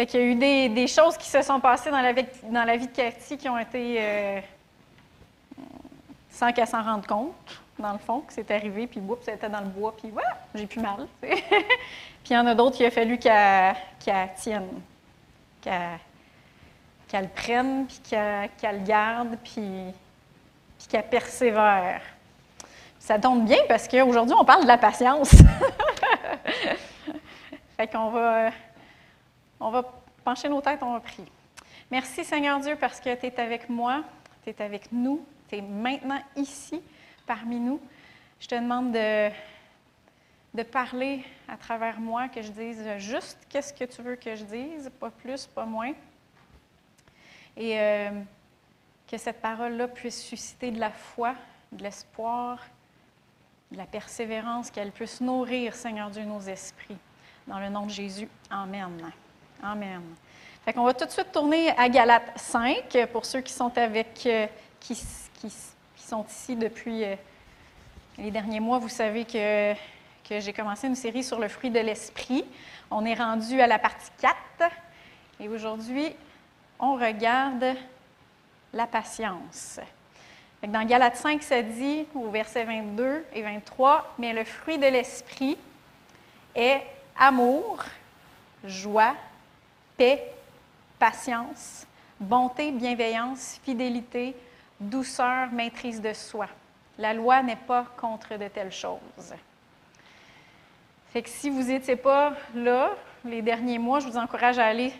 Fait qu'il y a eu des, des choses qui se sont passées dans la vie, dans la vie de Cathy qui ont été euh, sans qu'elle s'en rende compte, dans le fond, que c'est arrivé, puis boum, ça était dans le bois, puis voilà, j'ai plus mal. puis il y en a d'autres qui a fallu qu'elle tienne, qu'elle qu'elle le prenne, puis qu'elle qu'elle le garde, puis, puis qu'elle persévère. Ça tombe bien parce qu'aujourd'hui, on parle de la patience. fait qu'on va, on va pencher nos têtes, on va prier. Merci Seigneur Dieu parce que tu es avec moi, tu es avec nous, tu es maintenant ici parmi nous. Je te demande de, de parler à travers moi, que je dise juste qu'est-ce que tu veux que je dise, pas plus, pas moins. Et euh, que cette parole-là puisse susciter de la foi, de l'espoir, de la persévérance, qu'elle puisse nourrir, Seigneur Dieu, nos esprits. Dans le nom de Jésus, Amen. Amen. Fait qu'on va tout de suite tourner à Galates 5, pour ceux qui sont avec, euh, qui, sont ici depuis euh, les derniers mois. Vous savez que, que j'ai commencé une série sur le fruit de l'esprit. On est rendu à la partie 4. Et aujourd'hui, on regarde la patience. Dans Galates 5, ça dit au verset 22 et 23, mais le fruit de l'esprit est amour, joie, paix, patience, bonté, bienveillance, fidélité, douceur, maîtrise de soi. La loi n'est pas contre de telles choses. Fait que si vous n'étiez pas là les derniers mois, je vous encourage à aller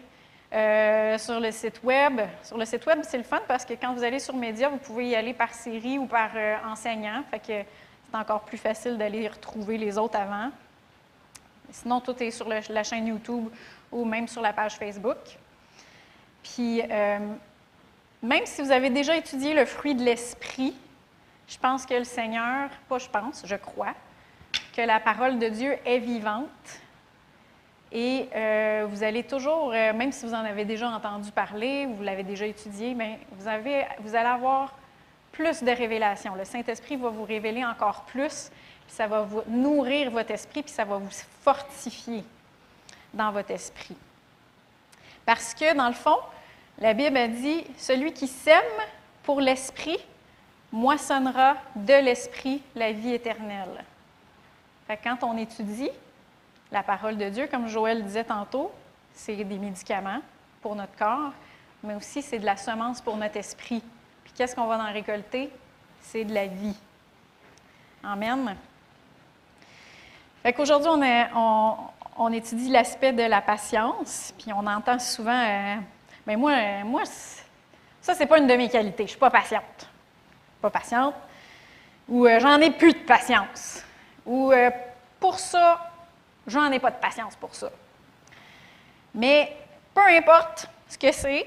euh, sur le site web. Sur le site web, c'est le fun parce que quand vous allez sur Média, vous pouvez y aller par série ou par euh, enseignant. Fait que c'est encore plus facile d'aller retrouver les autres avant. Sinon, tout est sur la chaîne YouTube ou même sur la page Facebook. Puis, euh, même si vous avez déjà étudié le fruit de l'esprit, je pense que le Seigneur, pas je pense, je crois, que la parole de Dieu est vivante. Et euh, vous allez toujours, euh, même si vous en avez déjà entendu parler, vous l'avez déjà étudié, vous, avez, vous allez avoir plus de révélations. Le Saint-Esprit va vous révéler encore plus, puis ça va vous nourrir votre esprit, puis ça va vous fortifier dans votre esprit. Parce que, dans le fond, la Bible a dit Celui qui sème pour l'esprit moissonnera de l'esprit la vie éternelle. Quand on étudie la parole de Dieu, comme Joël disait tantôt, c'est des médicaments pour notre corps, mais aussi c'est de la semence pour notre esprit. Puis qu'est-ce qu'on va en récolter? C'est de la vie. Amen. Fait on, on- on étudie l'aspect de la patience, puis on entend souvent, euh, mais moi, euh, moi, ça, c'est pas une de mes qualités. Je suis pas patiente. Pas patiente. Ou euh, j'en ai plus de patience. Ou pour ça, j'en ai pas de patience pour ça. Mais peu importe ce que c'est,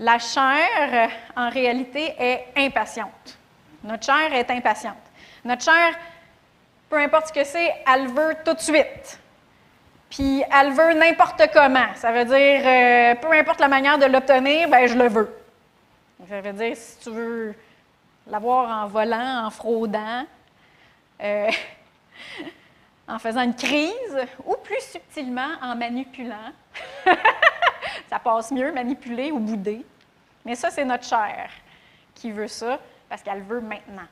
la chair, en réalité, est impatiente. Notre chair est impatiente. Notre chair, peu importe ce que c'est, elle veut tout de suite. Puis elle veut n'importe comment. Ça veut dire, euh, peu importe la manière de l'obtenir, ben je le veux. Ça veut dire, si tu veux l'avoir en volant, en fraudant, euh, en faisant une crise, ou plus subtilement en manipulant. ça passe mieux, manipuler ou bouder. Mais ça, c'est notre chair qui veut ça, parce qu'elle veut maintenant.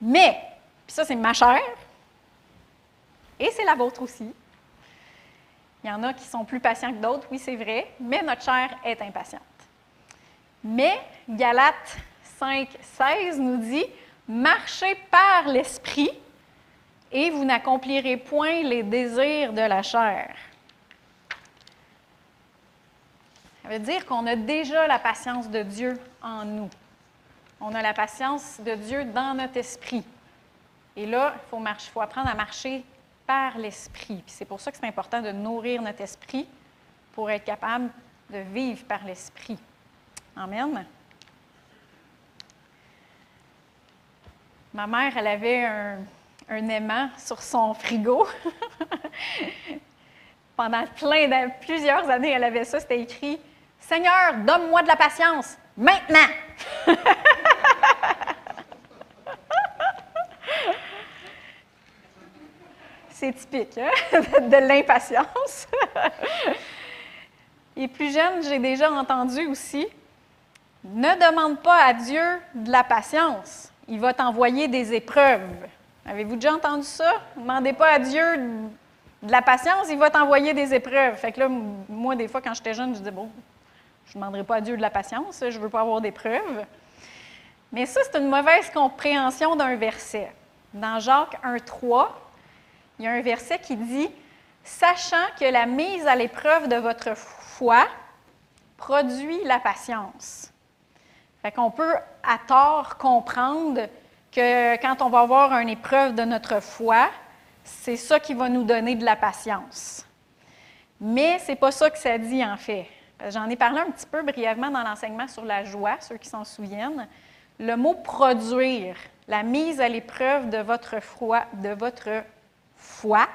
Mais, puis ça, c'est ma chair, et c'est la vôtre aussi. Il y en a qui sont plus patients que d'autres, oui, c'est vrai, mais notre chair est impatiente. Mais Galates 5, 16 nous dit Marchez par l'esprit et vous n'accomplirez point les désirs de la chair. Ça veut dire qu'on a déjà la patience de Dieu en nous. On a la patience de Dieu dans notre esprit. Et là, il faut, faut apprendre à marcher par l'esprit. C'est pour ça que c'est important de nourrir notre esprit pour être capable de vivre par l'esprit. Amen. Ma mère, elle avait un, un aimant sur son frigo. Pendant plein de, plusieurs années, elle avait ça. C'était écrit Seigneur, donne-moi de la patience maintenant. C'est typique, hein, de l'impatience. Et plus jeune, j'ai déjà entendu aussi, ne demande pas à Dieu de la patience, il va t'envoyer des épreuves. Avez-vous déjà entendu ça? Ne demandez pas à Dieu de la patience, il va t'envoyer des épreuves. Fait que là, moi, des fois, quand j'étais jeune, je disais, bon, je ne demanderai pas à Dieu de la patience, je ne veux pas avoir d'épreuves. Mais ça, c'est une mauvaise compréhension d'un verset. Dans Jacques 1,3, il y a un verset qui dit Sachant que la mise à l'épreuve de votre foi produit la patience. Fait qu'on peut à tort comprendre que quand on va avoir une épreuve de notre foi, c'est ça qui va nous donner de la patience. Mais ce n'est pas ça que ça dit en fait. J'en ai parlé un petit peu brièvement dans l'enseignement sur la joie, ceux qui s'en souviennent. Le mot produire, la mise à l'épreuve de votre foi, de votre foi,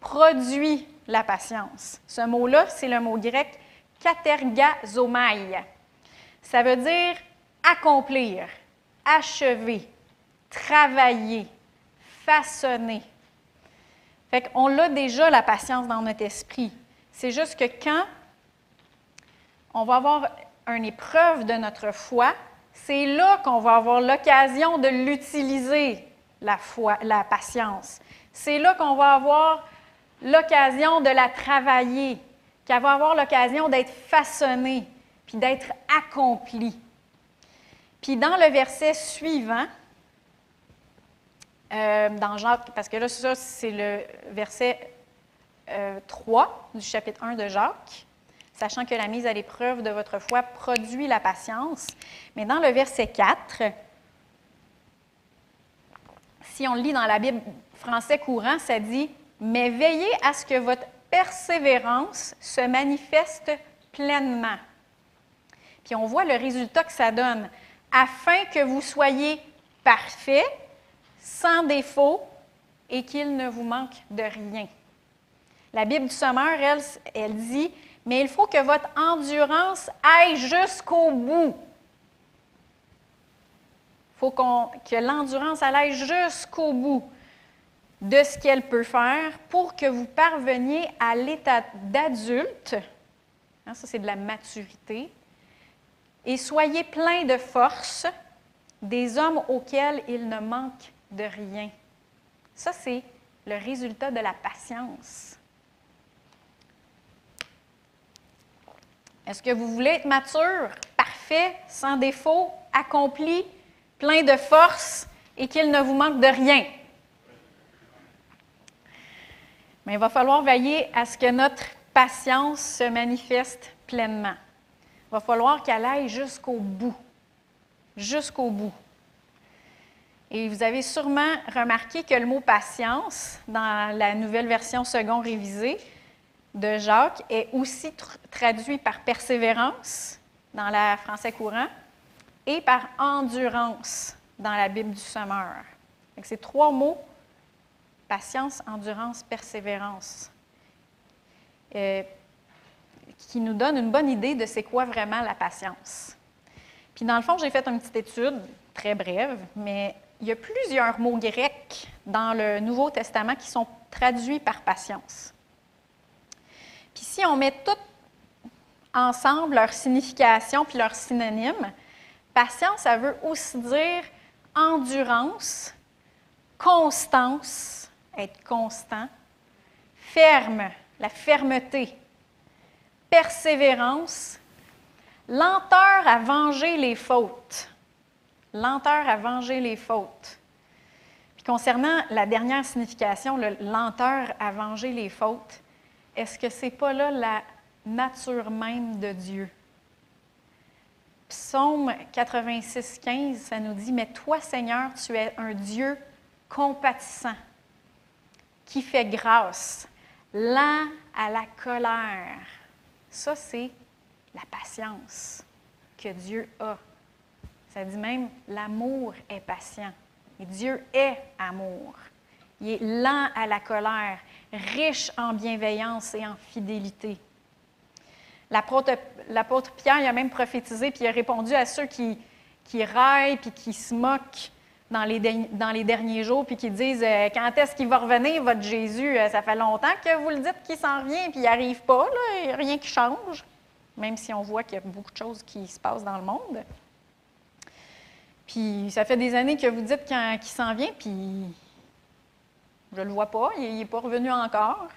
produit la patience. Ce mot-là, c'est le mot grec katergazomai. Ça veut dire accomplir, achever, travailler, façonner. Fait qu'on l'a déjà la patience dans notre esprit. C'est juste que quand on va avoir une épreuve de notre foi, c'est là qu'on va avoir l'occasion de l'utiliser, la foi, la patience. C'est là qu'on va avoir l'occasion de la travailler, qu'elle va avoir l'occasion d'être façonnée, puis d'être accomplie. Puis dans le verset suivant, euh, dans Jacques, parce que là, ça, c'est le verset 3 euh, du chapitre 1 de Jacques, sachant que la mise à l'épreuve de votre foi produit la patience. Mais dans le verset 4, si on lit dans la Bible français courant, ça dit Mais veillez à ce que votre persévérance se manifeste pleinement. Puis on voit le résultat que ça donne, afin que vous soyez parfaits, sans défaut, et qu'il ne vous manque de rien. La Bible du Sommeur, elle, elle dit Mais il faut que votre endurance aille jusqu'au bout. Il faut que l'endurance aille jusqu'au bout de ce qu'elle peut faire pour que vous parveniez à l'état d'adulte, hein, ça c'est de la maturité, et soyez plein de force, des hommes auxquels il ne manque de rien. Ça c'est le résultat de la patience. Est-ce que vous voulez être mature, parfait, sans défaut, accompli, plein de force et qu'il ne vous manque de rien? Mais il va falloir veiller à ce que notre patience se manifeste pleinement. Il va falloir qu'elle aille jusqu'au bout. Jusqu'au bout. Et vous avez sûrement remarqué que le mot patience, dans la nouvelle version second révisée de Jacques, est aussi traduit par persévérance dans la français courant et par endurance dans la Bible du Sommeur. C'est trois mots patience, endurance, persévérance, euh, qui nous donne une bonne idée de c'est quoi vraiment la patience. Puis dans le fond, j'ai fait une petite étude, très brève, mais il y a plusieurs mots grecs dans le Nouveau Testament qui sont traduits par patience. Puis si on met tout ensemble leur signification puis leur synonyme, patience, ça veut aussi dire endurance, constance, être constant, ferme, la fermeté, persévérance, lenteur à venger les fautes. Lenteur à venger les fautes. Puis concernant la dernière signification, le lenteur à venger les fautes, est-ce que ce n'est pas là la nature même de Dieu? Psaume 86, 15, ça nous dit, Mais toi, Seigneur, tu es un Dieu compatissant qui fait grâce, lent à la colère. Ça, c'est la patience que Dieu a. Ça dit même, l'amour est patient. Et Dieu est amour. Il est lent à la colère, riche en bienveillance et en fidélité. L'apôtre Pierre il a même prophétisé, puis il a répondu à ceux qui, qui raillent, puis qui se moquent dans les, dans les derniers jours, puis qui disent euh, Quand est-ce qu'il va revenir, votre Jésus? Euh, Ça fait longtemps que vous le dites qu'il s'en vient, puis il n'arrive pas, là, a rien qui change, même si on voit qu'il y a beaucoup de choses qui se passent dans le monde. Puis ça fait des années que vous dites qu'il s'en vient, puis je ne le vois pas, il n'est pas revenu encore.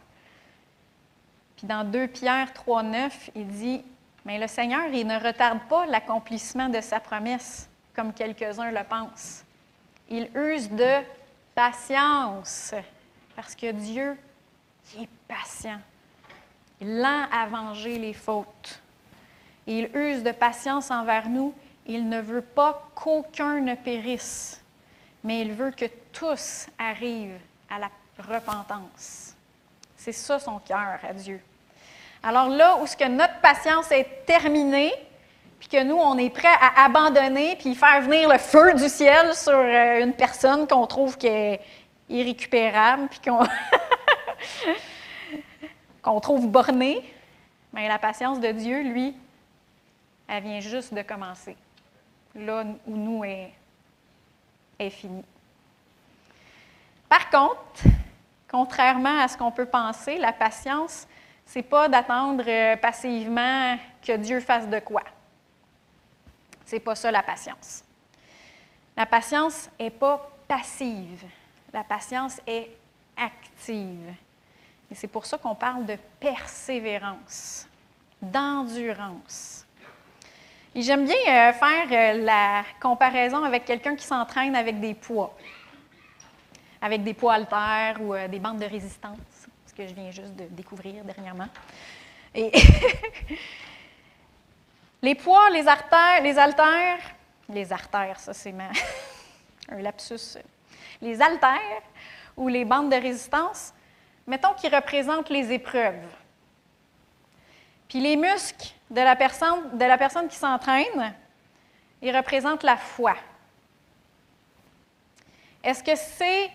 Puis dans 2 Pierre 3,9, il dit Mais le Seigneur, il ne retarde pas l'accomplissement de sa promesse, comme quelques-uns le pensent. Il use de patience, parce que Dieu est patient. Il lent à venger les fautes. il use de patience envers nous. Il ne veut pas qu'aucun ne périsse, mais il veut que tous arrivent à la repentance. C'est ça son cœur à Dieu. Alors là où ce que notre patience est terminée, puis que nous, on est prêt à abandonner, puis faire venir le feu du ciel sur euh, une personne qu'on trouve qui est irrécupérable, puis qu'on trouve bornée, mais la patience de Dieu, lui, elle vient juste de commencer. Là où nous est, est fini. Par contre, contrairement à ce qu'on peut penser, la patience, c'est pas d'attendre euh, passivement que Dieu fasse de quoi. C'est pas ça la patience. La patience n'est pas passive. La patience est active. Et c'est pour ça qu'on parle de persévérance, d'endurance. Et j'aime bien euh, faire euh, la comparaison avec quelqu'un qui s'entraîne avec des poids avec des poids haltères ou euh, des bandes de résistance, ce que je viens juste de découvrir dernièrement. Et les poids, les artères, les haltères, les artères, ça c'est un lapsus. Les haltères ou les bandes de résistance, mettons qu'ils représentent les épreuves. Puis les muscles de la personne, de la personne qui s'entraîne, ils représentent la foi. Est-ce que c'est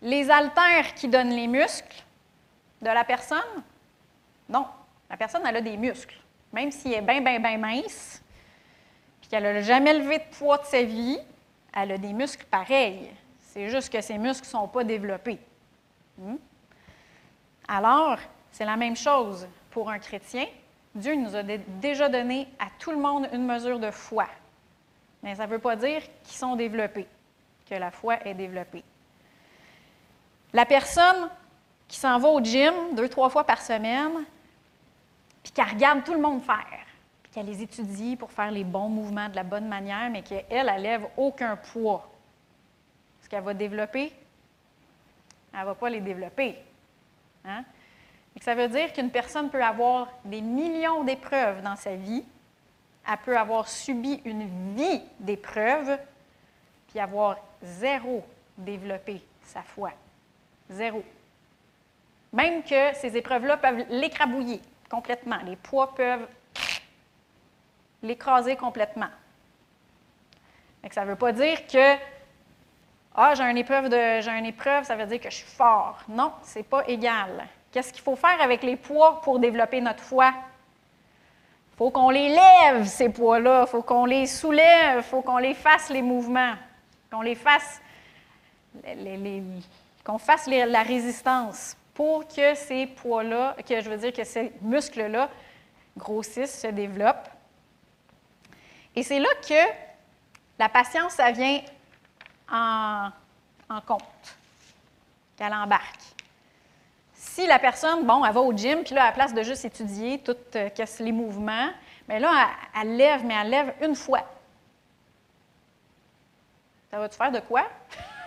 les haltères qui donnent les muscles de la personne? Non. La personne, elle a des muscles. Même s'il est bien, bien, bien mince, puis qu'elle n'a jamais levé de poids de sa vie, elle a des muscles pareils. C'est juste que ses muscles ne sont pas développés. Hmm? Alors, c'est la même chose pour un chrétien. Dieu nous a déjà donné à tout le monde une mesure de foi. Mais ça ne veut pas dire qu'ils sont développés, que la foi est développée. La personne qui s'en va au gym deux, trois fois par semaine, puis qui regarde tout le monde faire, puis qu'elle les étudie pour faire les bons mouvements de la bonne manière, mais qu'elle, elle lève aucun poids. Ce qu'elle va développer, elle ne va pas les développer. Hein? ça veut dire qu'une personne peut avoir des millions d'épreuves dans sa vie, elle peut avoir subi une vie d'épreuves, puis avoir zéro développé sa foi. Zéro. Même que ces épreuves-là peuvent l'écrabouiller complètement. Les poids peuvent l'écraser complètement. ça ne veut pas dire que ah, j'ai une épreuve ça veut dire que je suis fort. Non, ce n'est pas égal. Qu'est-ce qu'il faut faire avec les poids pour développer notre foi? Il faut qu'on les lève, ces poids-là. Il faut qu'on les soulève. Il faut qu'on les fasse, les mouvements. Qu'on les fasse, les, fasse la résistance pour que ces poids-là, que je veux dire que ces muscles-là grossissent, se développent. Et c'est là que la patience, ça vient en, compte, qu'elle embarque. Si la personne, bon, elle va au gym, puis là, à la place de juste étudier tous euh, les mouvements, mais là, elle, elle, lève, mais elle lève une fois. Ça va-tu faire de quoi?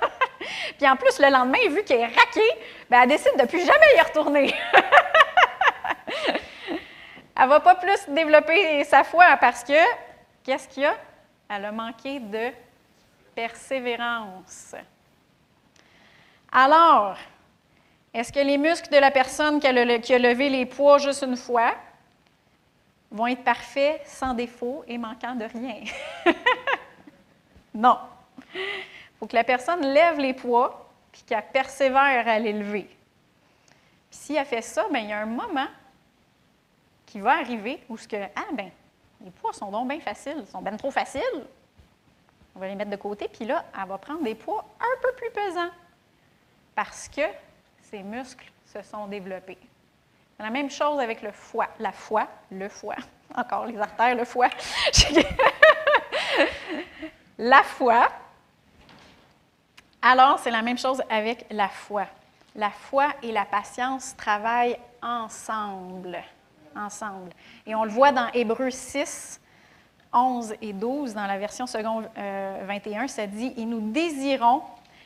Puis en plus, le lendemain, vu qu'elle est raquée, ben, elle décide de plus jamais y retourner. elle ne va pas plus développer sa foi parce que, qu'est-ce qu'il y a? Elle a manqué de persévérance. Alors, est-ce que les muscles de la personne qui a, levé les poids juste une fois vont être parfaits, sans défaut et manquant de rien? non faut que la personne lève les poids puis qu'elle persévère à les lever. Puis si elle fait ça, bien, il y a un moment qui va arriver où ce que, ah ben, les poids sont donc bien faciles, sont bien trop faciles. On va les mettre de côté, puis là, elle va prendre des poids un peu plus pesants parce que ses muscles se sont développés. La même chose avec le foie, la foi, le foie, encore les artères, le foie. la foi. Alors, c'est la même chose avec la foi. La foi et la patience travaillent ensemble. Ensemble. Et on le voit dans Hébreux 6, 11 et 12, dans la version seconde 21, ça dit Et nous désirons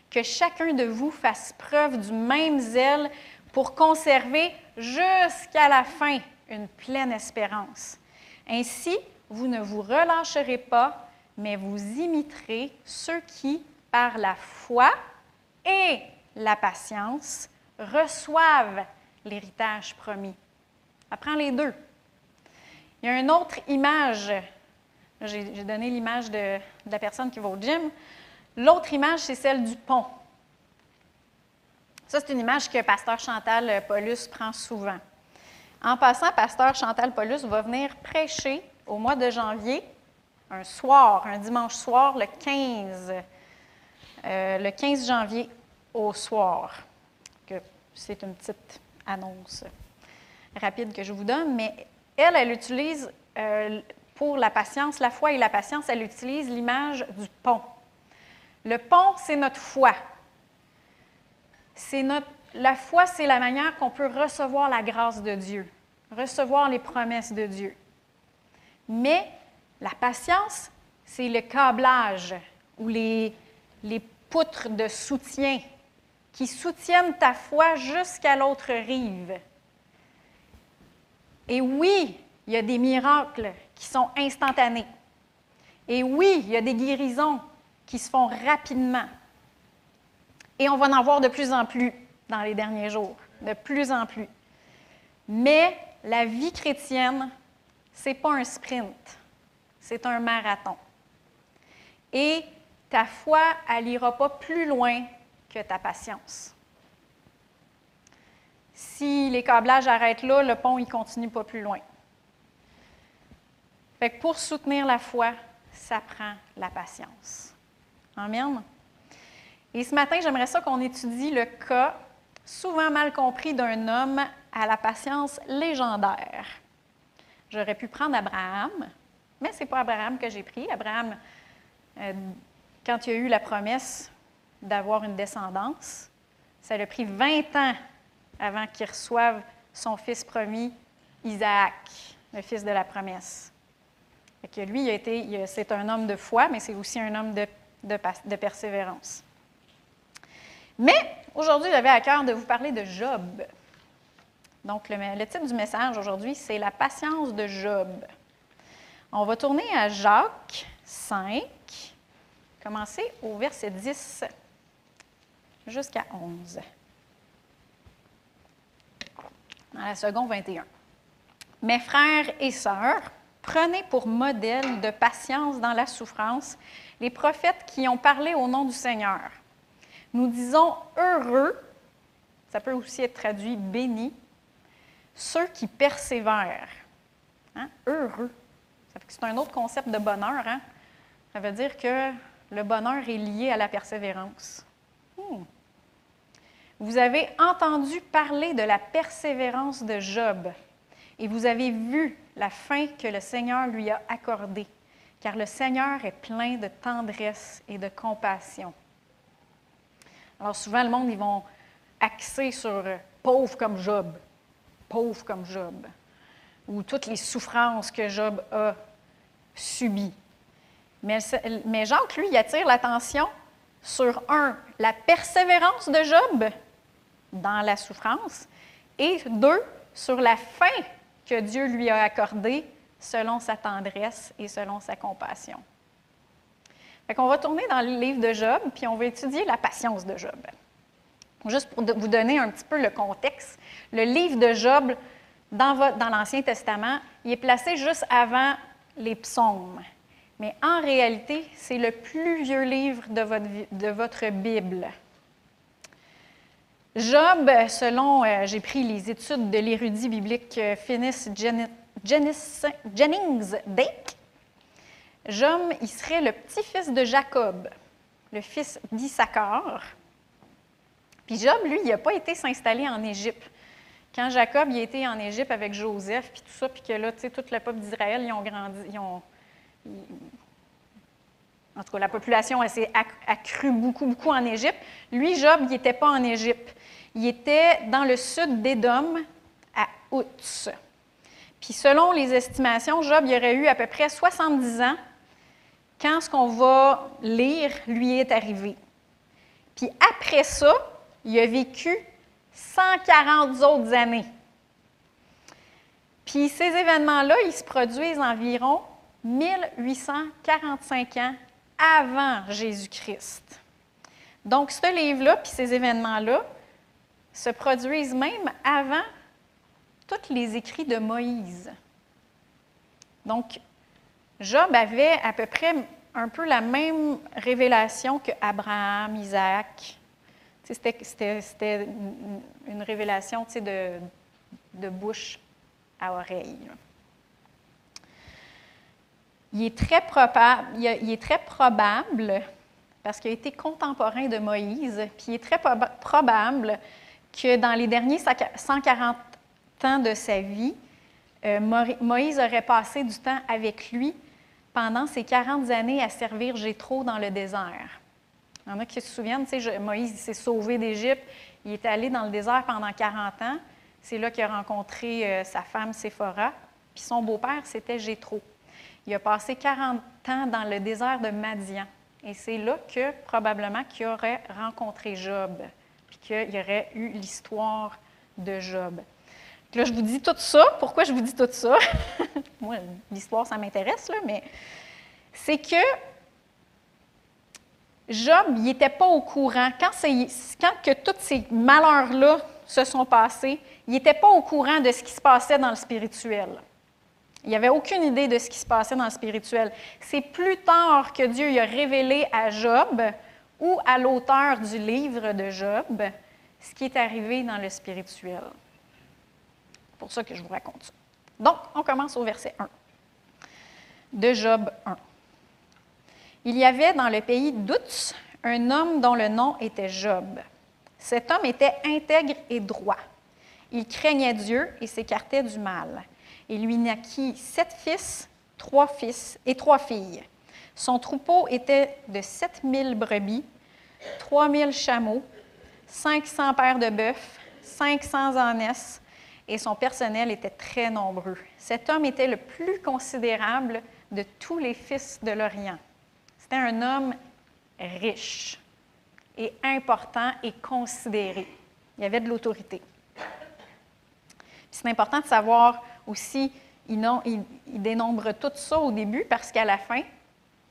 que chacun de vous fasse preuve du même zèle pour conserver jusqu'à la fin une pleine espérance. Ainsi, vous ne vous relâcherez pas, mais vous imiterez ceux qui, par la foi et la patience, reçoivent l'héritage promis. Apprends les deux. Il y a une autre image. J'ai donné l'image de, de, la personne qui va au gym. L'autre image, c'est celle du pont. Ça, c'est une image que Pasteur Chantal Paulus prend souvent. En passant, Pasteur Chantal Paulus va venir prêcher au mois de janvier, un soir, un dimanche soir, le 15, euh, le 15 janvier au soir. C'est une petite annonce rapide que je vous donne, mais elle, elle utilise euh, pour la patience, la foi et la patience, elle utilise l'image du pont. Le pont, c'est notre foi. C'est notre, la foi, c'est la manière qu'on peut recevoir la grâce de Dieu, recevoir les promesses de Dieu. Mais la patience, c'est le câblage ou les, les poutres de soutien qui soutiennent ta foi jusqu'à l'autre rive. Et oui, il y a des miracles qui sont instantanés. Et oui, il y a des guérisons qui se font rapidement. Et on va en voir de plus en plus dans les derniers jours, de plus en plus. Mais la vie chrétienne, ce n'est pas un sprint, c'est un marathon. Et ta foi, elle n'ira pas plus loin que ta patience. Si les câblages arrêtent là, le pont ne continue pas plus loin. Fait que pour soutenir la foi, ça prend la patience. Amen. Et ce matin, j'aimerais ça qu'on étudie le cas souvent mal compris d'un homme à la patience légendaire. J'aurais pu prendre Abraham, mais ce n'est pas Abraham que j'ai pris. Abraham, euh, quand il a eu la promesse d'avoir une descendance, ça lui a pris 20 ans avant qu'il reçoive son fils promis, Isaac, le fils de la promesse. Que lui, c'est un homme de foi, mais c'est aussi un homme de, de persévérance. Mais aujourd'hui, j'avais à cœur de vous parler de Job. Donc, le, titre du message aujourd'hui, c'est La patience de Job. On va tourner à Jacques 5, commencer au verset 10 jusqu'à 11. Dans la seconde 21. Mes frères et sœurs, prenez pour modèle de patience dans la souffrance les prophètes qui ont parlé au nom du Seigneur. Nous disons heureux, ça peut aussi être traduit béni, ceux qui persévèrent. Hein? Heureux. C'est un autre concept de bonheur. Hein? Ça veut dire que le bonheur est lié à la persévérance. Hmm. Vous avez entendu parler de la persévérance de Job et vous avez vu la fin que le Seigneur lui a accordée, car le Seigneur est plein de tendresse et de compassion. Alors souvent, le monde, ils vont axer sur euh, pauvre comme Job, pauvre comme Job, ou toutes les souffrances que Job a subies. Mais, Jacques, lui, attire l'attention sur, un, la persévérance de Job dans la souffrance, et deux, sur la fin que Dieu lui a accordée selon sa tendresse et selon sa compassion. On va tourner dans le livre de Job, puis on va étudier la patience de Job. Juste pour vous donner un petit peu le contexte, le livre de Job dans, dans l'Ancien Testament, il est placé juste avant les psaumes. Mais en réalité, c'est le plus vieux livre de votre, Bible. Job, selon, euh, j'ai pris les études de l'érudit biblique euh, Finis Jennings Dake, Job, il serait le petit-fils de Jacob, le fils d'Issachar. Puis Job, lui, il n'a pas été s'installer en Égypte. Quand Jacob il été en Égypte avec Joseph, puis tout ça, puis que là, tu sais, toute le peuple d'Israël, ils ont grandi, ils ont, en tout cas, la population s'est accrue beaucoup, beaucoup en Égypte. Lui, Job, il n'était pas en Égypte. Il était dans le sud d'Édom, à Outz. Puis selon les estimations, Job il aurait eu à peu près 70 ans quand ce qu'on va lire lui est arrivé. Puis après ça, il a vécu 140 autres années. Puis ces événements-là, ils se produisent environ 1845 ans avant Jésus-Christ. Donc, ce livre-là, puis ces événements-là, se produisent même avant tous les écrits de Moïse. Donc, Job avait à peu près un peu la même révélation que Abraham, Isaac. C'était une révélation de, de bouche à oreille. Il est très, probable, parce qu'il a été contemporain de Moïse, puis il est très probable que dans les derniers 140 ans de sa vie, euh, Moïse aurait passé du temps avec lui pendant ces 40 années à servir Jétro dans le désert. Il y en a qui se souviennent, Moïse s'est sauvé d'Égypte, il est allé dans le désert pendant 40 ans. C'est là qu'il a rencontré euh, sa femme Séphora, puis son beau-père, c'était Jétro. Il a passé 40 ans dans le désert de Madian. Et c'est là que, probablement, qu'il aurait rencontré Job, puis qu'il aurait eu l'histoire de Job. Là, je vous dis tout ça. Pourquoi je vous dis tout ça? Moi, l'histoire, ça m'intéresse, là, mais c'est que Job, il n'était pas au courant. Quand, quand que tous ces malheurs-là se sont passés, il n'était pas au courant de ce qui se passait dans le spirituel. Il n'avait aucune idée de ce qui se passait dans le spirituel. C'est plus tard que Dieu y a révélé à Job ou à l'auteur du livre de Job ce qui est arrivé dans le spirituel. C'est pour ça que je vous raconte ça. Donc, on commence au verset 1 de Job 1. Il y avait dans le pays d'Utz un homme dont le nom était Job. Cet homme était intègre et droit. Il craignait Dieu et s'écartait du mal et lui naquit sept fils, trois fils et trois filles. Son troupeau était de sept mille brebis, trois mille chameaux, cinq cents paires de bœufs, cinq cents ânesses, et son personnel était très nombreux. Cet homme était le plus considérable de tous les fils de l'Orient. C'était un homme riche et important et considéré. Il y avait de l'autorité. C'est important de savoir aussi, il, dénombre tout ça au début parce qu'à la fin,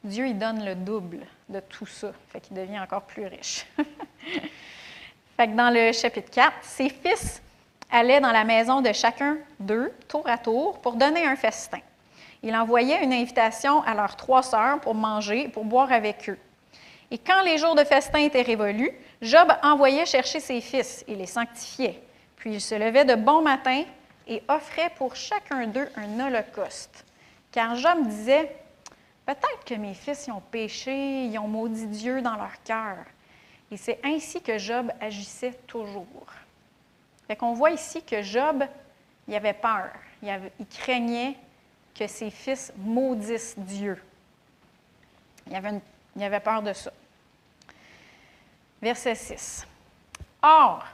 Dieu il donne le double de tout ça. Fait qu'il devient encore plus riche. fait que dans le chapitre 4, ses fils allaient dans la maison de chacun d'eux, tour à tour, pour donner un festin. Il envoyait une invitation à leurs trois sœurs pour manger, pour boire avec eux. Et quand les jours de festin étaient révolus, Job envoyait chercher ses fils et les sanctifiait. Puis il se levait de bon matin et offrait pour chacun d'eux un holocauste. Car Job disait, peut-être que mes fils ont péché, ils ont maudit Dieu dans leur cœur. Et c'est ainsi que Job agissait toujours. Fait qu'on voit ici que Job, il avait peur, il, il craignait que ses fils maudissent Dieu. Il avait, il avait peur de ça. Verset 6. Or,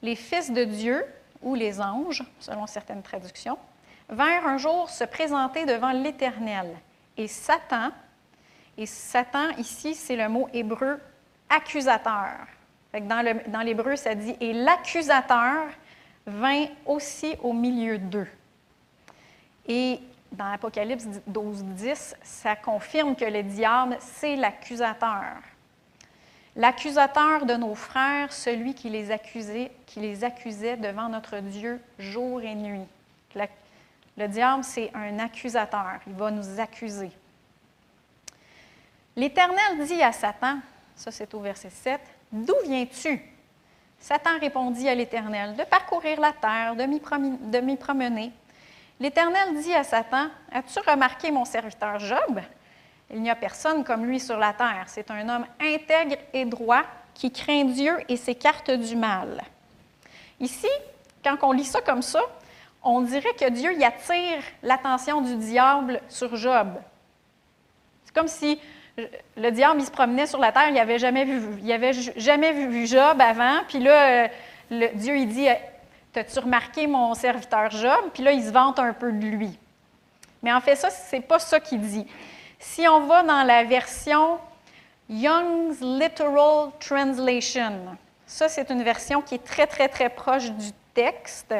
les fils de Dieu ou les anges, selon certaines traductions, vinrent un jour se présenter devant l'Éternel. Et Satan, et Satan ici, c'est le mot hébreu accusateur. dans l'hébreu, ça dit Et l'accusateur vint aussi au milieu d'eux. Et dans l'Apocalypse 12, 10, ça confirme que le diable, c'est l'accusateur. L'accusateur de nos frères, celui qui les, accusait, devant notre Dieu jour et nuit. le diable, c'est un accusateur. Il va nous accuser. L'Éternel dit à Satan, ça c'est au verset 7, D'où viens-tu Satan répondit à l'Éternel, De parcourir la terre, de m'y promener. L'Éternel dit à Satan, As-tu remarqué mon serviteur Job? Il n'y a personne comme lui sur la terre. C'est un homme intègre et droit qui craint Dieu et s'écarte du mal. Ici, quand on lit ça comme ça, on dirait que Dieu y attire l'attention du diable sur Job. C'est comme si le diable se promenait sur la terre, il n'avait jamais vu, Job avant, puis là, euh, Dieu il dit T'as-tu remarqué mon serviteur Job Puis là, il se vante un peu de lui. Mais en fait, ça, ce n'est pas ça qu'il dit. Si on va dans la version Young's Literal Translation, ça, c'est une version qui est très, très, très proche du texte.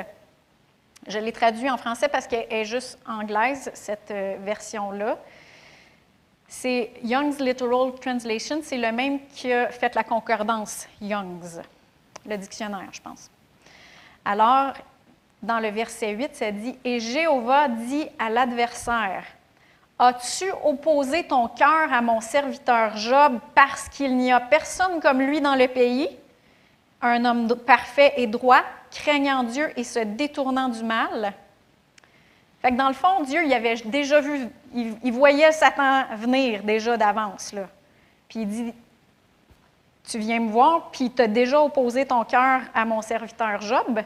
Je l'ai traduit en français parce qu'elle est juste anglaise, cette euh, version-là. C'est Young's Literal Translation, c'est le même qui a fait la concordance, Young's, le dictionnaire, je pense. Alors, dans le verset 8, ça dit Et Jéhovah dit à l'adversaire As-tu opposé ton cœur à mon serviteur Job parce qu'il n'y a personne comme lui dans le pays, un homme parfait et droit, craignant Dieu et se détournant du mal? Fait que dans le fond, Dieu, il avait déjà vu, il, voyait Satan venir déjà d'avance. Puis il dit Tu viens me voir, puis tu as déjà opposé ton cœur à mon serviteur Job,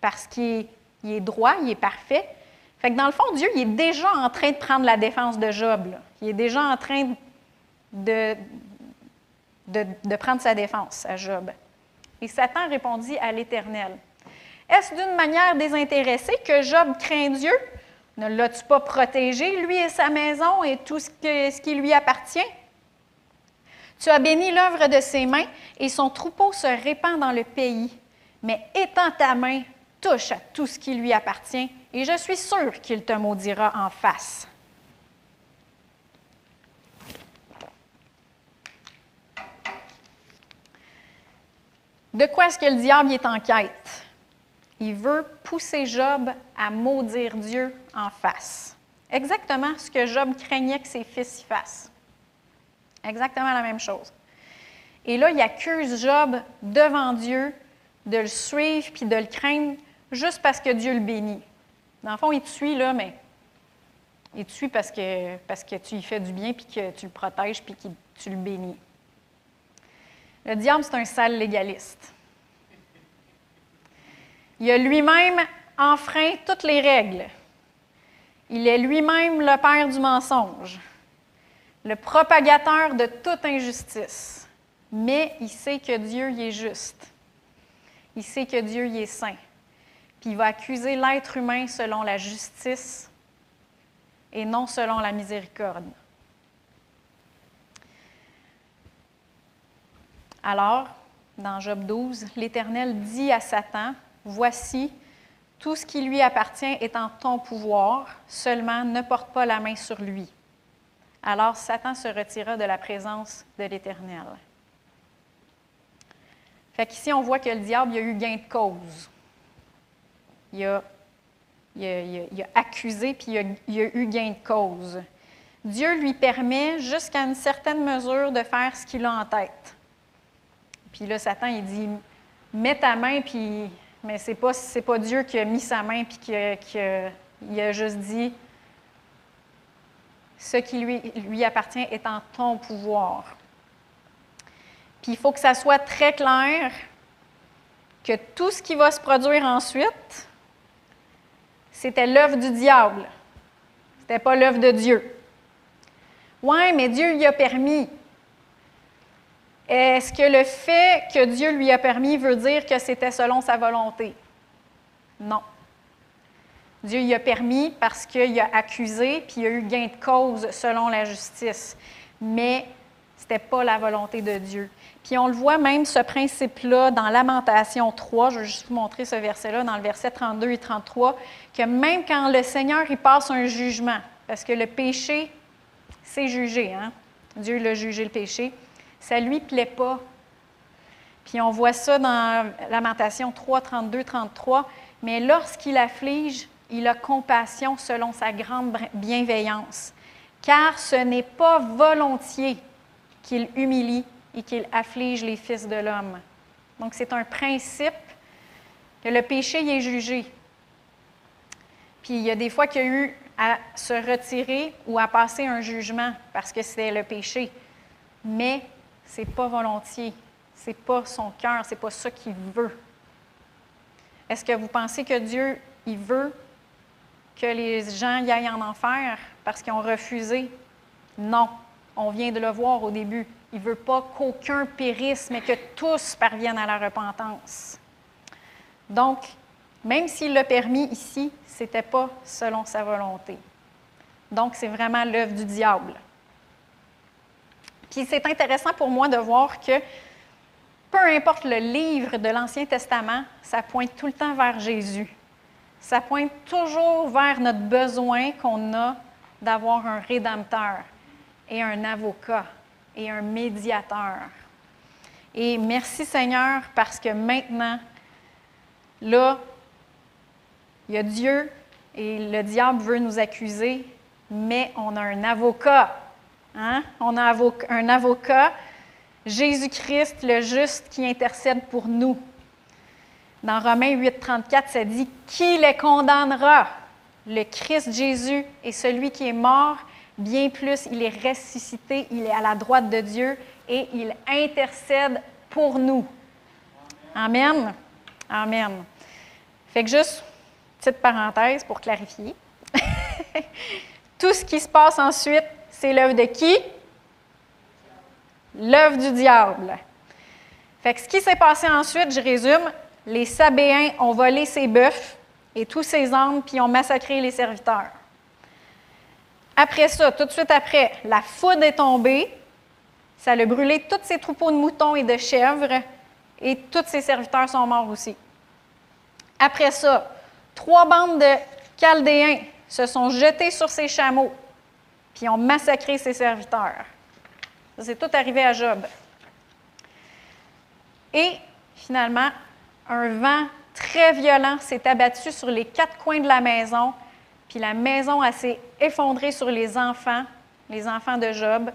parce qu'il est droit, il est parfait. Que dans le fond, Dieu, il est déjà en train de prendre la défense de Job. Il est déjà en train de, de, prendre sa défense à Job. Et Satan répondit à l'Éternel Est-ce d'une manière désintéressée que Job craint Dieu? Ne l'as-tu pas protégé, lui et sa maison et tout ce, ce qui lui appartient? Tu as béni l'œuvre de ses mains et son troupeau se répand dans le pays. Mais étends ta main, touche à tout ce qui lui appartient et je suis sûr qu'il te maudira en face. De quoi est-ce que le diable est en quête? Il veut pousser Job à maudire Dieu en face. Exactement ce que Job craignait que ses fils y fassent. Exactement la même chose. Et là, il accuse Job devant Dieu de le suivre puis de le craindre juste parce que Dieu le bénit. Dans le fond, il te suit, là, mais il te suit parce que, tu lui fais du bien, puis que tu le protèges, puis que tu le bénis. Le diable, c'est un sale légaliste. Il a lui-même enfreint toutes les règles. Il est lui-même le père du mensonge, le propagateur de toute injustice. Mais il sait que Dieu y est juste. Il sait que Dieu y est saint puis il va accuser l'être humain selon la justice et non selon la miséricorde. Alors, dans Job 12, l'Éternel dit à Satan, Voici, tout ce qui lui appartient est en ton pouvoir, seulement ne porte pas la main sur lui. Alors Satan se retira de la présence de l'Éternel. Fait qu'ici, on voit que le diable a eu gain de cause il a, accusé, puis il a, eu gain de cause. Dieu lui permet jusqu'à une certaine mesure de faire ce qu'il a en tête. Puis là, Satan, il dit, mets ta main, puis... Mais ce n'est pas, pas Dieu qui a mis sa main, puis qui a, a juste dit, ce qui lui, lui appartient est en ton pouvoir. Puis il faut que ça soit très clair que tout ce qui va se produire ensuite, c'était l'œuvre du diable. Ce n'était pas l'œuvre de Dieu. Oui, mais Dieu lui a permis. Est-ce que le fait que Dieu lui a permis veut dire que c'était selon sa volonté? Non. Dieu lui a permis parce qu'il a accusé, puis il a eu gain de cause selon la justice. Mais ce n'était pas la volonté de Dieu. Puis on le voit même, ce principe-là, dans Lamentation 3, je vais juste vous montrer ce verset-là, dans le verset 32 et 33, que même quand le Seigneur y passe un jugement, parce que le péché, c'est jugé, hein? Dieu l'a jugé le péché, ça ne lui plaît pas. Puis on voit ça dans Lamentation 3, 32, 33, mais lorsqu'il afflige, il a compassion selon sa grande bienveillance, car ce n'est pas volontiers qu'il humilie et qu'il afflige les fils de l'homme. Donc, c'est un principe que le péché y est jugé. Puis il y a des fois qu'il y a eu à se retirer ou à passer un jugement parce que c'est le péché. Mais ce n'est pas volontiers. Ce n'est pas son cœur. Ce n'est pas ça qu'il veut. Est-ce que vous pensez que Dieu, il veut que les gens y aillent en enfer parce qu'ils ont refusé? Non. On vient de le voir au début. Il ne veut pas qu'aucun périsse, mais que tous parviennent à la repentance. Donc, même s'il l'a permis ici, ce n'était pas selon sa volonté. Donc, c'est vraiment l'œuvre du diable. Puis c'est intéressant pour moi de voir que peu importe le livre de l'Ancien Testament, ça pointe tout le temps vers Jésus. Ça pointe toujours vers notre besoin qu'on a d'avoir un rédempteur et un avocat et un médiateur. Et merci Seigneur parce que maintenant, là, il y a Dieu et le diable veut nous accuser, mais on a un avocat. Hein? On a un avocat, Jésus-Christ, le juste, qui intercède pour nous. Dans Romains 8, 34, ça dit Qui les condamnera? Le Christ Jésus est celui qui est mort, bien plus, il est ressuscité, il est à la droite de Dieu et il intercède pour nous. Amen. Amen. Fait que juste Petite parenthèse pour clarifier. Tout ce qui se passe ensuite, c'est l'œuvre de qui? L'œuvre du diable. Fait que ce qui s'est passé ensuite, je résume, les Sabéens ont volé ses bœufs et tous ses âmes, puis ont massacré les serviteurs. Après ça, tout de suite après, la foudre est tombée, ça a brûlé tous ses troupeaux de moutons et de chèvres, et tous ses serviteurs sont morts aussi. Après ça, Trois bandes de Chaldéens se sont jetés sur ses chameaux, puis ont massacré ses serviteurs. C'est tout arrivé à Job. Et finalement, un vent très violent s'est abattu sur les quatre coins de la maison, puis la maison s'est effondrée sur les enfants, les enfants de Job,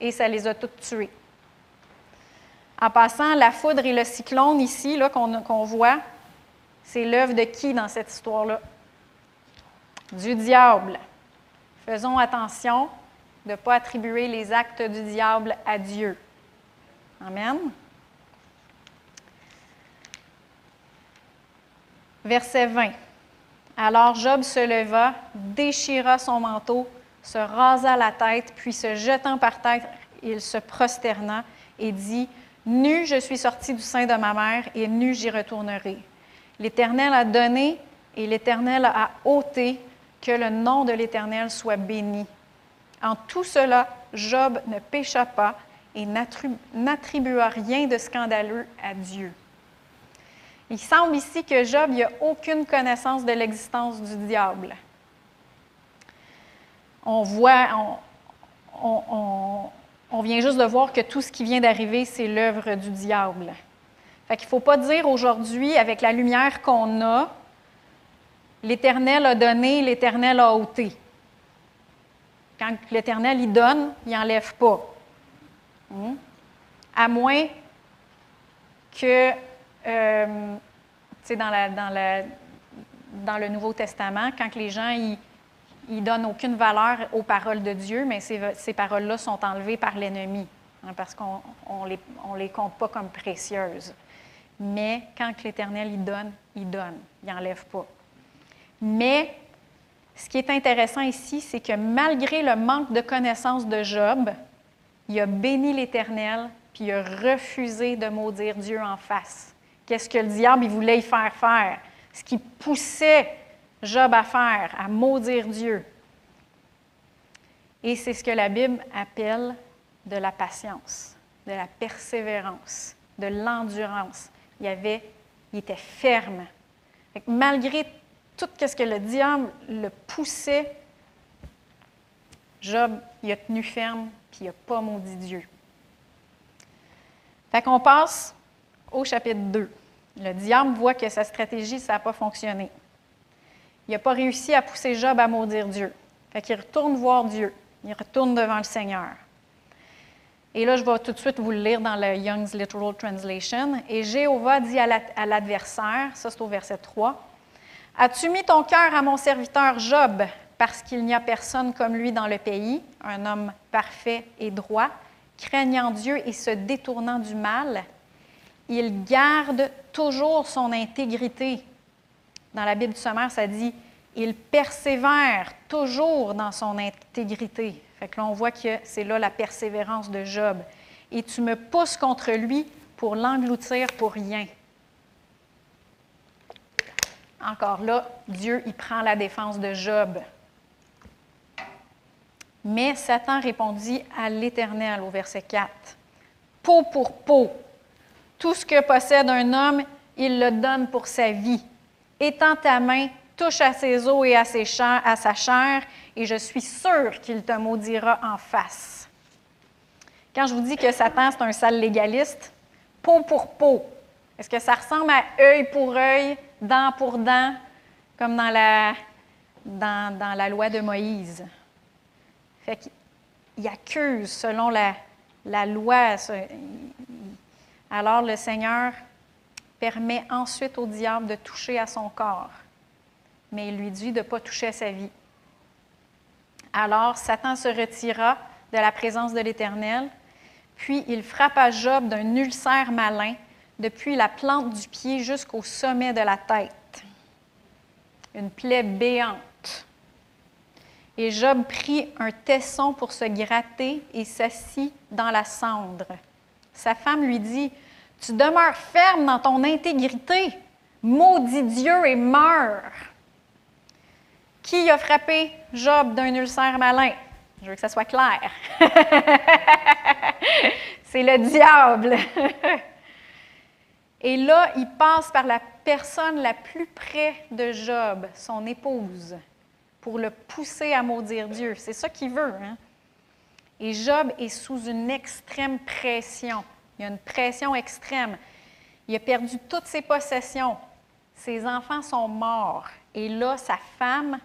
et ça les a tous tués. En passant, la foudre et le cyclone ici, qu'on voit, c'est l'œuvre de qui dans cette histoire-là? Du diable. Faisons attention de ne pas attribuer les actes du diable à Dieu. Amen. Verset 20. Alors Job se leva, déchira son manteau, se rasa la tête, puis se jetant par terre, il se prosterna et dit, Nu je suis sorti du sein de ma mère, et nu j'y retournerai. L'Éternel a donné et l'Éternel a ôté, que le nom de l'Éternel soit béni. En tout cela, Job ne pécha pas et n'attribua rien de scandaleux à Dieu. Il semble ici que Job n'a aucune connaissance de l'existence du diable. On voit, on, vient juste de voir que tout ce qui vient d'arriver, c'est l'œuvre du diable. Fait qu'il ne faut pas dire aujourd'hui, avec la lumière qu'on a, l'Éternel a donné, l'Éternel a ôté. Quand l'Éternel y donne, il n'enlève pas. Hmm? À moins que, euh, dans, dans, le Nouveau Testament, quand les gens ne donnent aucune valeur aux paroles de Dieu, mais ces, paroles-là sont enlevées par l'ennemi, hein, parce qu'on ne les, compte pas comme précieuses. Mais quand l'Éternel y donne, il donne, il n'enlève pas. Mais ce qui est intéressant ici, c'est que malgré le manque de connaissance de Job, il a béni l'Éternel, puis il a refusé de maudire Dieu en face. Qu'est-ce que le diable voulait faire faire? Ce qui poussait Job à faire, à maudire Dieu. Et c'est ce que la Bible appelle de la patience, de la persévérance, de l'endurance il, avait, il était ferme. malgré tout ce que le diable le poussait, Job, il a tenu ferme, puis il n'a pas maudit Dieu. Fait qu'on passe au chapitre 2. Le diable voit que sa stratégie, ça n'a pas fonctionné. Il n'a pas réussi à pousser Job à maudire Dieu. Fait qu'il retourne voir Dieu. Il retourne devant le Seigneur. Et là, je vais tout de suite vous le lire dans le Young's Literal Translation. Et Jéhovah dit à l'adversaire, ça c'est au verset 3, As-tu mis ton cœur à mon serviteur Job parce qu'il n'y a personne comme lui dans le pays, un homme parfait et droit, craignant Dieu et se détournant du mal? Il garde toujours son intégrité. Dans la Bible du sommaire, ça dit il persévère toujours dans son intégrité. Fait que là, on voit que c'est là la persévérance de Job. Et tu me pousses contre lui pour l'engloutir pour rien. Encore là, Dieu, il prend la défense de Job. Mais Satan répondit à l'Éternel au verset 4. Peau pour peau, tout ce que possède un homme, il le donne pour sa vie. Étends ta main, touche à ses os et à, ses à sa chair, et je suis sûr qu'il te maudira en face. Quand je vous dis que Satan, c'est un sale légaliste, peau pour peau, est-ce que ça ressemble à œil pour œil, dent pour dent, comme dans la, dans, dans la loi de Moïse? Fait qu'il accuse selon la, la loi. Alors le Seigneur permet ensuite au diable de toucher à son corps, mais il lui dit de ne pas toucher à sa vie. Alors Satan se retira de la présence de l'Éternel, puis il frappa Job d'un ulcère malin depuis la plante du pied jusqu'au sommet de la tête. Une plaie béante. Et Job prit un tesson pour se gratter et s'assit dans la cendre. Sa femme lui dit, Tu demeures ferme dans ton intégrité, maudit Dieu et meurs. Qui a frappé Job d'un ulcère malin? Je veux que ça soit clair. C'est le diable. et là, il passe par la personne la plus près de Job, son épouse pour le pousser à maudire Dieu. C'est ça qu'il veut. Hein? Et Job est sous une extrême pression. Il y a une pression extrême. Il a perdu toutes ses possessions. Ses enfants sont morts. Et là, sa femme,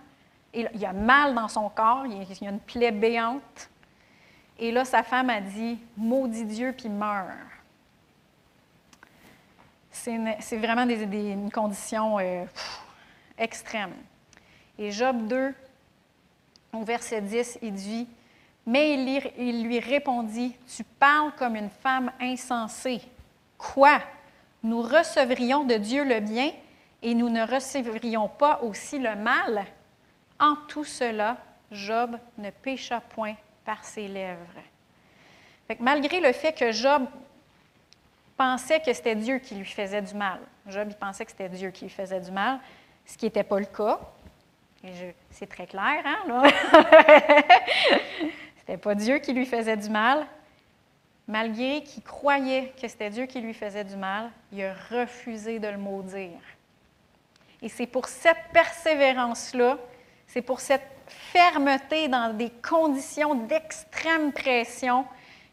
il a mal dans son corps, il y a une plaie béante. Et là, sa femme a dit Maudit Dieu, puis meurt. C'est vraiment des, une condition euh, extrême. Et Job 2, au verset 10, il dit, Mais il lui répondit, Tu parles comme une femme insensée. Quoi? Nous recevrions de Dieu le bien et nous ne recevrions pas aussi le mal? En tout cela, Job ne pécha point par ses lèvres. malgré le fait que Job pensait que c'était Dieu qui lui faisait du mal, Job il pensait que c'était Dieu qui lui faisait du mal, ce qui n'était pas le cas, c'est très clair, hein? c'était pas Dieu qui lui faisait du mal. Malgré qu'il croyait que c'était Dieu qui lui faisait du mal, il a refusé de le maudire. Et c'est pour cette persévérance-là, c'est pour cette fermeté dans des conditions d'extrême pression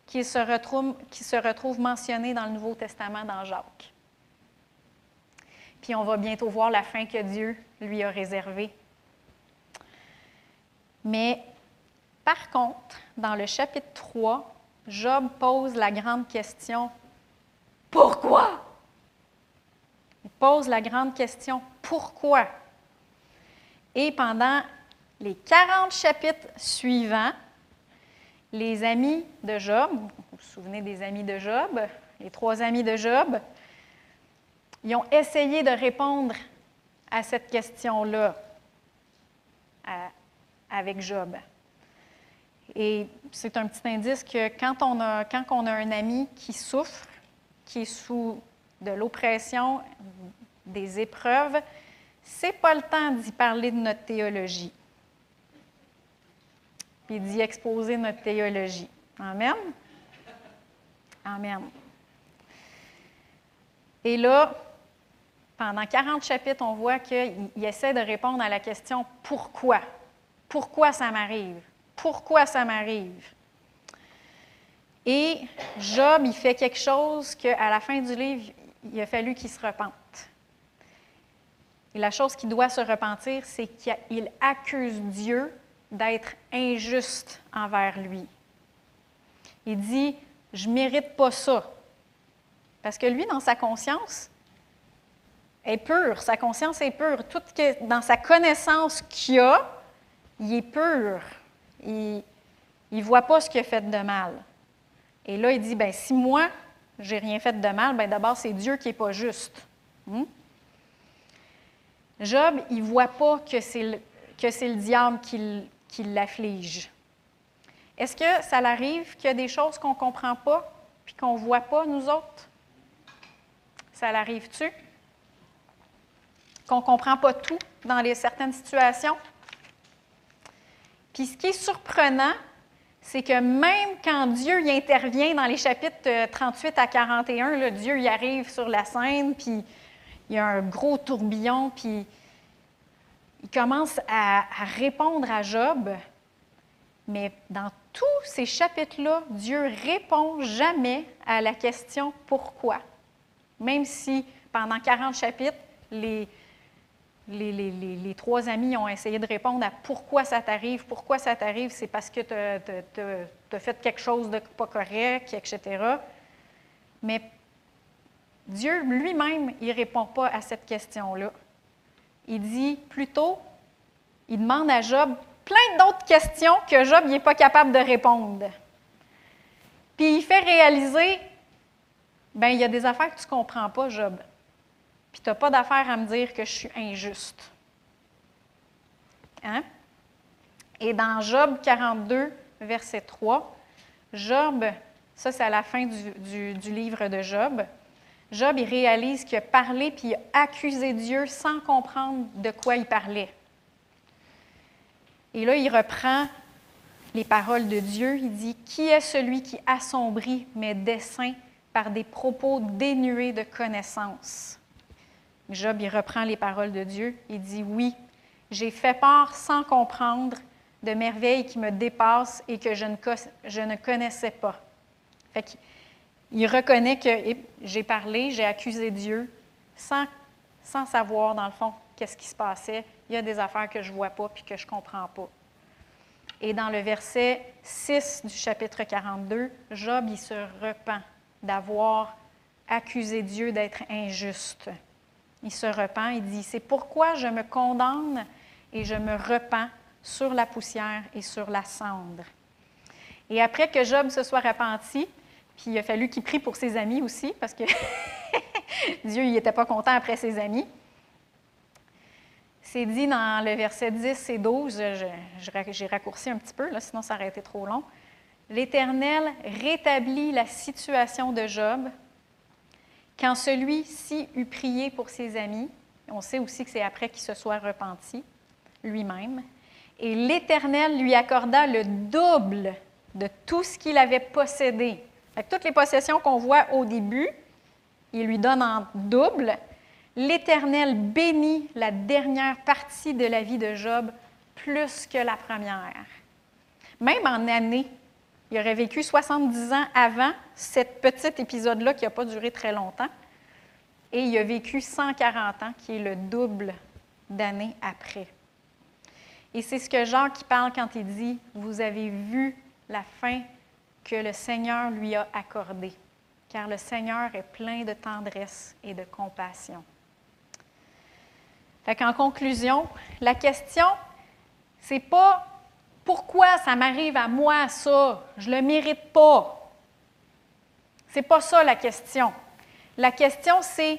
qui se, retrouve, se retrouve mentionné dans le Nouveau Testament dans Jacques. Puis on va bientôt voir la fin que Dieu lui a réservée mais par contre, dans le chapitre 3, Job pose la grande question Pourquoi? Il pose la grande question Pourquoi? Et pendant les 40 chapitres suivants, les amis de Job, vous vous souvenez des amis de Job, les trois amis de Job, ils ont essayé de répondre à cette question-là, avec Job. Et c'est un petit indice que quand on, a, quand on a un ami qui souffre, qui est sous de l'oppression, des épreuves, c'est pas le temps d'y parler de notre théologie, puis d'y exposer notre théologie. Amen? Amen. Et là, pendant 40 chapitres, on voit qu'il essaie de répondre à la question pourquoi? Pourquoi ça m'arrive? Pourquoi ça m'arrive? Et Job, il fait quelque chose qu'à la fin du livre, il a fallu qu'il se repente. Et la chose qui doit se repentir, c'est qu'il accuse Dieu d'être injuste envers lui. Il dit, je ne mérite pas ça. Parce que lui, dans sa conscience, est pur, sa conscience est pure. Tout dans sa connaissance qu'il a, il est pur. Il ne voit pas ce qu'il a fait de mal. Et là, il dit, ben si moi, j'ai rien fait de mal, ben d'abord, c'est Dieu qui n'est pas juste. Hmm? Job, il ne voit pas que c'est le, le, diable qui, l'afflige. Est-ce que ça l'arrive qu'il y a des choses qu'on ne comprend pas puis qu'on ne voit pas, nous autres? Ça l'arrive-tu? Qu'on ne comprend pas tout dans les, certaines situations? Puis ce qui est surprenant, c'est que même quand Dieu y intervient dans les chapitres 38 euh, à 41, Dieu y arrive sur la scène, puis il y a un gros tourbillon, puis il commence à, répondre à Job. Mais dans tous ces chapitres-là, Dieu répond jamais à la question pourquoi. Même si pendant 40 chapitres, les, les, trois amis ont essayé de répondre à pourquoi ça t'arrive, pourquoi ça t'arrive, c'est parce que tu as, fait quelque chose de pas correct, etc. Mais Dieu lui-même, il ne répond pas à cette question-là. Il dit plutôt, il demande à Job plein d'autres questions que Job n'est pas capable de répondre. Puis il fait réaliser, ben il y a des affaires que tu ne comprends pas, Job puis tu n'as pas d'affaire à me dire que je suis injuste. Hein? Et dans Job 42, verset 3, Job, ça c'est à la fin du, livre de Job, Job, il réalise qu'il a parlé puis il a accusé Dieu sans comprendre de quoi il parlait. Et là, il reprend les paroles de Dieu. Il dit Qui est celui qui assombrit mes desseins par des propos dénués de connaissance Job, il reprend les paroles de Dieu. Il dit Oui, j'ai fait part sans comprendre de merveilles qui me dépassent et que je ne, connaissais pas. Fait il reconnaît que j'ai parlé, j'ai accusé Dieu sans, sans savoir, dans le fond, qu'est-ce qui se passait. Il y a des affaires que je ne vois pas puis que je ne comprends pas. Et dans le verset 6 du chapitre 42, Job, il se repent d'avoir accusé Dieu d'être injuste. Il se repent, il dit, c'est pourquoi je me condamne et je me repens sur la poussière et sur la cendre. Et après que Job se soit repenti, puis il a fallu qu'il prie pour ses amis aussi, parce que Dieu n'était pas content après ses amis. C'est dit dans le verset 10 et 12, j'ai raccourci un petit peu, sinon ça aurait été trop long. L'Éternel rétablit la situation de Job quand celui-ci eut prié pour ses amis, on sait aussi que c'est après qu'il se soit repenti lui-même, et l'Éternel lui accorda le double de tout ce qu'il avait possédé. Avec toutes les possessions qu'on voit au début, il lui donne en double. L'Éternel bénit la dernière partie de la vie de Job plus que la première. Même en années, il aurait vécu 70 ans avant cet petit épisode-là qui n'a pas duré très longtemps. Et il a vécu 140 ans, qui est le double d'années après. Et c'est ce que Jacques parle quand il dit, vous avez vu la fin que le Seigneur lui a accordée, car le Seigneur est plein de tendresse et de compassion. Qu'en conclusion, la question, c'est pas pourquoi ça m'arrive à moi ça? Je ne le mérite pas. Ce n'est pas ça la question. La question, c'est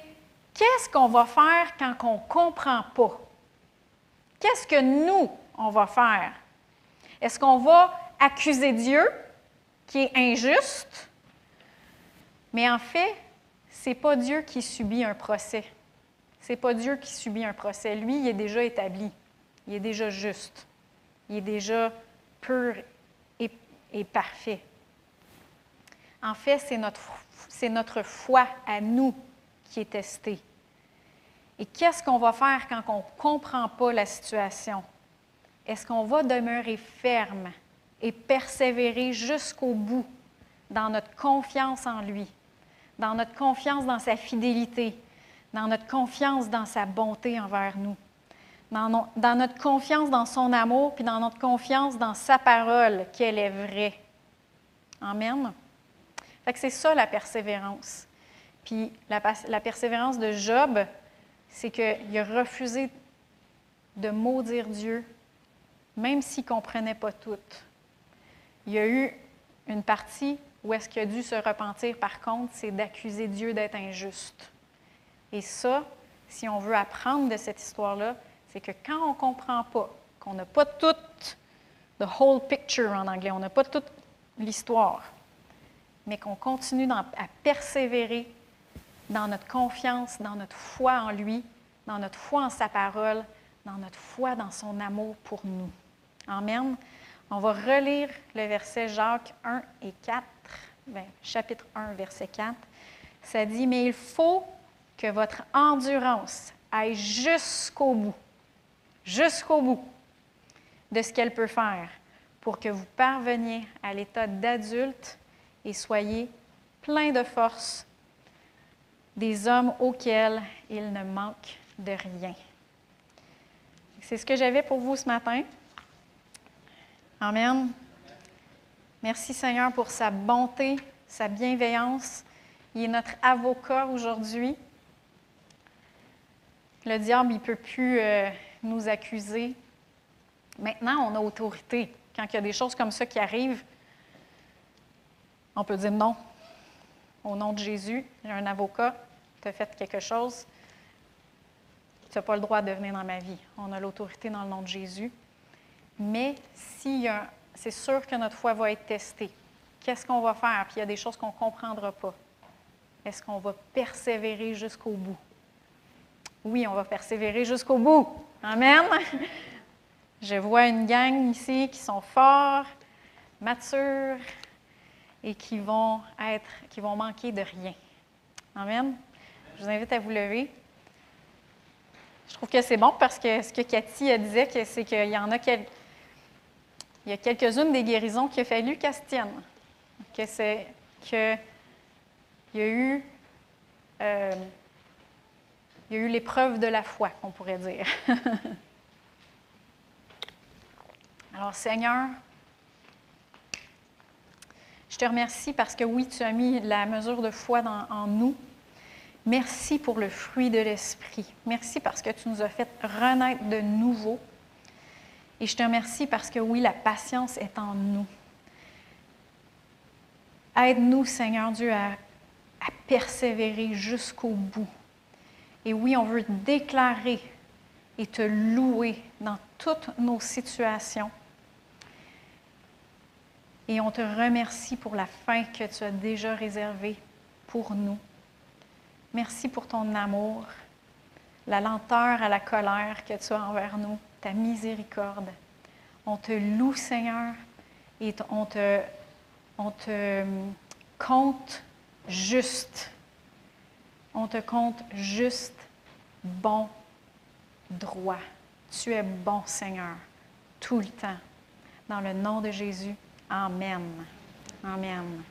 qu'est-ce qu'on va faire quand on ne comprend pas? Qu'est-ce que nous, on va faire? Est-ce qu'on va accuser Dieu qui est injuste? Mais en fait, ce n'est pas Dieu qui subit un procès. Ce n'est pas Dieu qui subit un procès. Lui, il est déjà établi. Il est déjà juste il est déjà pur et, parfait. En fait, c'est notre, c'est notre foi à nous qui est testée. Et qu'est-ce qu'on va faire quand on ne comprend pas la situation? Est-ce qu'on va demeurer ferme et persévérer jusqu'au bout dans notre confiance en lui, dans notre confiance dans sa fidélité, dans notre confiance dans sa bonté envers nous? Dans, notre confiance dans son amour, puis dans notre confiance dans sa parole, qu'elle est vraie. Amen. C'est ça la persévérance. Puis la, la, persévérance de Job, c'est qu'il a refusé de maudire Dieu, même s'il ne comprenait pas tout. Il y a eu une partie où est-ce qu'il a dû se repentir, par contre, c'est d'accuser Dieu d'être injuste. Et ça, si on veut apprendre de cette histoire-là, c'est que quand on ne comprend pas, qu'on n'a pas toute the whole picture en anglais, on n'a pas toute l'histoire, mais qu'on continue à persévérer dans notre confiance, dans notre foi en lui, dans notre foi en sa parole, dans notre foi dans son amour pour nous. Amen. On va relire le verset Jacques 1 et 4, ben, chapitre 1, verset 4. Ça dit, mais il faut que votre endurance aille jusqu'au bout, jusqu'au bout de ce qu'elle peut faire pour que vous parveniez à l'état d'adulte et soyez plein de force, des hommes auxquels il ne manque de rien. C'est ce que j'avais pour vous ce matin. Amen. Merci Seigneur pour sa bonté, sa bienveillance. Il est notre avocat aujourd'hui. Le diable, il ne peut plus euh, nous accuser. Maintenant, on a autorité. Quand il y a des choses comme ça qui arrivent, on peut dire non. Au nom de Jésus, j'ai un avocat, tu as fait quelque chose, tu n'as pas le droit de venir dans ma vie. On a l'autorité dans le nom de Jésus. Mais si c'est sûr que notre foi va être testée, qu'est-ce qu'on va faire? Puis il y a des choses qu'on ne comprendra pas. Est-ce qu'on va persévérer jusqu'au bout? Oui, on va persévérer jusqu'au bout. Amen. Je vois une gang ici qui sont forts, matures, et qui vont être, qui vont manquer de rien. Amen. Je vous invite à vous lever. Je trouve que c'est bon parce que ce que Cathy disait, c'est qu'il y en a il y a quelques-unes des guérisons qu'il a fallu qu'elle se tienne. Que c'est que il y a eu euh, il y a eu l'épreuve de la foi, on pourrait dire. Alors Seigneur, je te remercie parce que oui, tu as mis la mesure de foi en nous. Merci pour le fruit de l'Esprit. Merci parce que tu nous as fait renaître de nouveau. Et je te remercie parce que oui, la patience est en nous. Aide-nous, Seigneur Dieu, à, à persévérer jusqu'au bout. Et oui, on veut déclarer et te louer dans toutes nos situations. Et on te remercie pour la fin que tu as déjà réservée pour nous. Merci pour ton amour, la lenteur à la colère que tu as envers nous, ta miséricorde. On te loue, Seigneur, et on te, on te compte juste. On te compte juste, bon, droit. Tu es bon, Seigneur, tout le temps. Dans le nom de Jésus. Amen. Amen.